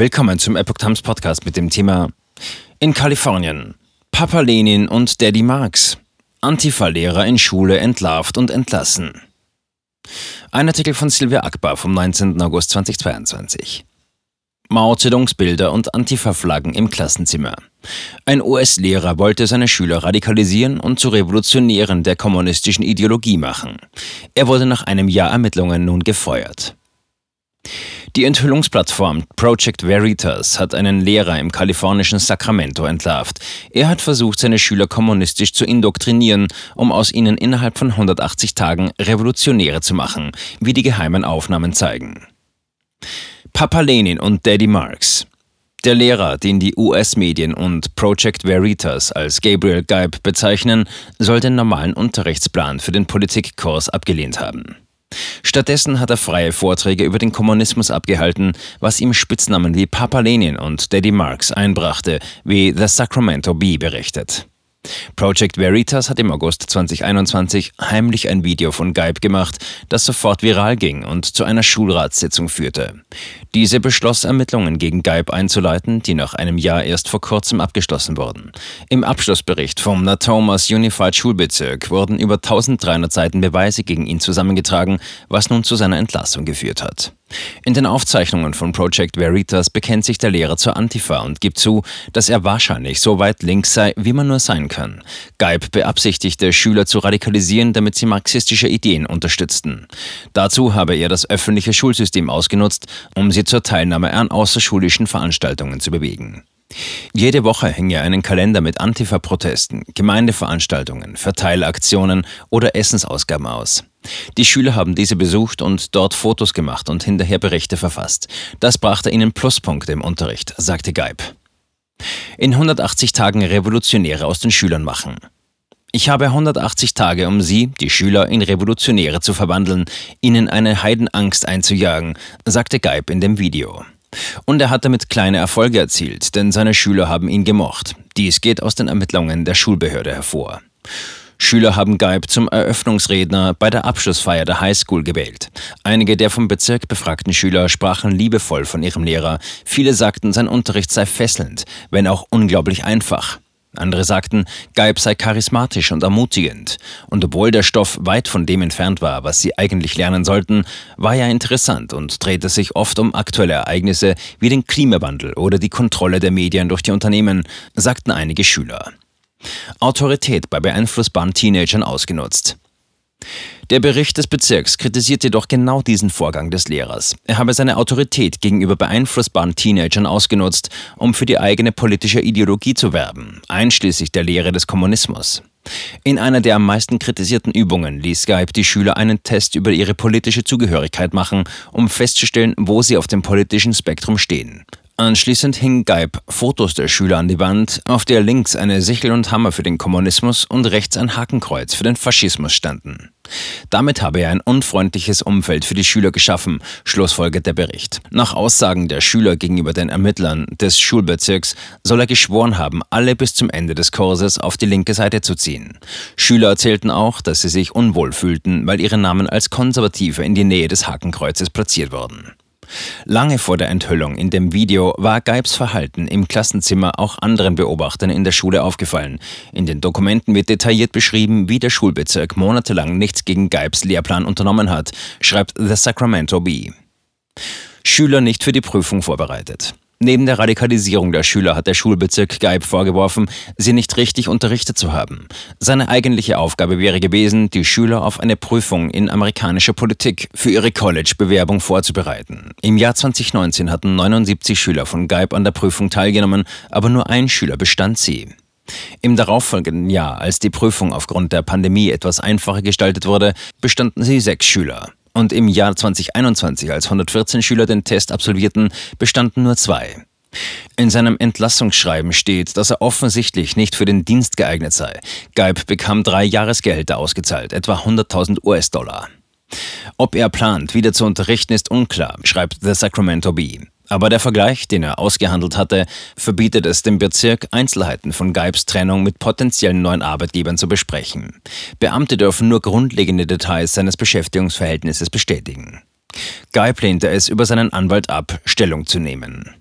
Willkommen zum Epoch Times Podcast mit dem Thema In Kalifornien. Papa Lenin und Daddy Marx. Antifa-Lehrer in Schule entlarvt und entlassen. Ein Artikel von Silvia Akbar vom 19. August 2022. Mao Zedongs Bilder und Antifa-Flaggen im Klassenzimmer. Ein US-Lehrer wollte seine Schüler radikalisieren und zu Revolutionären der kommunistischen Ideologie machen. Er wurde nach einem Jahr Ermittlungen nun gefeuert. Die Enthüllungsplattform Project Veritas hat einen Lehrer im kalifornischen Sacramento entlarvt. Er hat versucht, seine Schüler kommunistisch zu indoktrinieren, um aus ihnen innerhalb von 180 Tagen Revolutionäre zu machen, wie die geheimen Aufnahmen zeigen. Papa Lenin und Daddy Marx. Der Lehrer, den die US-Medien und Project Veritas als Gabriel Geib bezeichnen, soll den normalen Unterrichtsplan für den Politikkurs abgelehnt haben. Stattdessen hat er freie Vorträge über den Kommunismus abgehalten, was ihm Spitznamen wie Papa Lenin und Daddy Marx einbrachte, wie The Sacramento Bee berichtet. Project Veritas hat im August 2021 heimlich ein Video von Geib gemacht, das sofort viral ging und zu einer Schulratssitzung führte. Diese beschloss, Ermittlungen gegen Geib einzuleiten, die nach einem Jahr erst vor kurzem abgeschlossen wurden. Im Abschlussbericht vom Natomas Unified Schulbezirk wurden über 1300 Seiten Beweise gegen ihn zusammengetragen, was nun zu seiner Entlassung geführt hat. In den Aufzeichnungen von Project Veritas bekennt sich der Lehrer zur Antifa und gibt zu, dass er wahrscheinlich so weit links sei, wie man nur sein kann. Geib beabsichtigte, Schüler zu radikalisieren, damit sie marxistische Ideen unterstützten. Dazu habe er das öffentliche Schulsystem ausgenutzt, um sie zur Teilnahme an außerschulischen Veranstaltungen zu bewegen. Jede Woche hänge er einen Kalender mit Antifa-Protesten, Gemeindeveranstaltungen, Verteilaktionen oder Essensausgaben aus. Die Schüler haben diese besucht und dort Fotos gemacht und hinterher Berichte verfasst. Das brachte ihnen Pluspunkte im Unterricht, sagte Geib. In 180 Tagen Revolutionäre aus den Schülern machen. Ich habe 180 Tage, um sie, die Schüler, in Revolutionäre zu verwandeln, ihnen eine Heidenangst einzujagen, sagte Geib in dem Video. Und er hat damit kleine Erfolge erzielt, denn seine Schüler haben ihn gemocht. Dies geht aus den Ermittlungen der Schulbehörde hervor. Schüler haben Geib zum Eröffnungsredner bei der Abschlussfeier der Highschool gewählt. Einige der vom Bezirk befragten Schüler sprachen liebevoll von ihrem Lehrer. Viele sagten, sein Unterricht sei fesselnd, wenn auch unglaublich einfach. Andere sagten, Geib sei charismatisch und ermutigend. Und obwohl der Stoff weit von dem entfernt war, was sie eigentlich lernen sollten, war er interessant und drehte sich oft um aktuelle Ereignisse wie den Klimawandel oder die Kontrolle der Medien durch die Unternehmen, sagten einige Schüler. Autorität bei beeinflussbaren Teenagern ausgenutzt. Der Bericht des Bezirks kritisiert jedoch genau diesen Vorgang des Lehrers. Er habe seine Autorität gegenüber beeinflussbaren Teenagern ausgenutzt, um für die eigene politische Ideologie zu werben, einschließlich der Lehre des Kommunismus. In einer der am meisten kritisierten Übungen ließ Skype die Schüler einen Test über ihre politische Zugehörigkeit machen, um festzustellen, wo sie auf dem politischen Spektrum stehen. Anschließend hing Geib Fotos der Schüler an die Wand, auf der links eine Sichel und Hammer für den Kommunismus und rechts ein Hakenkreuz für den Faschismus standen. Damit habe er ein unfreundliches Umfeld für die Schüler geschaffen, schlussfolgert der Bericht. Nach Aussagen der Schüler gegenüber den Ermittlern des Schulbezirks soll er geschworen haben, alle bis zum Ende des Kurses auf die linke Seite zu ziehen. Schüler erzählten auch, dass sie sich unwohl fühlten, weil ihre Namen als Konservative in die Nähe des Hakenkreuzes platziert wurden. Lange vor der Enthüllung in dem Video war Geibs Verhalten im Klassenzimmer auch anderen Beobachtern in der Schule aufgefallen. In den Dokumenten wird detailliert beschrieben, wie der Schulbezirk monatelang nichts gegen Geibs Lehrplan unternommen hat, schreibt The Sacramento Bee. Schüler nicht für die Prüfung vorbereitet. Neben der Radikalisierung der Schüler hat der Schulbezirk Geib vorgeworfen, sie nicht richtig unterrichtet zu haben. Seine eigentliche Aufgabe wäre gewesen, die Schüler auf eine Prüfung in amerikanischer Politik für ihre College-Bewerbung vorzubereiten. Im Jahr 2019 hatten 79 Schüler von Geib an der Prüfung teilgenommen, aber nur ein Schüler bestand sie. Im darauffolgenden Jahr, als die Prüfung aufgrund der Pandemie etwas einfacher gestaltet wurde, bestanden sie sechs Schüler. Und im Jahr 2021, als 114 Schüler den Test absolvierten, bestanden nur zwei. In seinem Entlassungsschreiben steht, dass er offensichtlich nicht für den Dienst geeignet sei. Geib bekam drei Jahresgehälter ausgezahlt, etwa 100.000 US-Dollar. Ob er plant, wieder zu unterrichten, ist unklar, schreibt The Sacramento Bee. Aber der Vergleich, den er ausgehandelt hatte, verbietet es dem Bezirk, Einzelheiten von Geibs Trennung mit potenziellen neuen Arbeitgebern zu besprechen. Beamte dürfen nur grundlegende Details seines Beschäftigungsverhältnisses bestätigen. Geib lehnte es über seinen Anwalt ab, Stellung zu nehmen.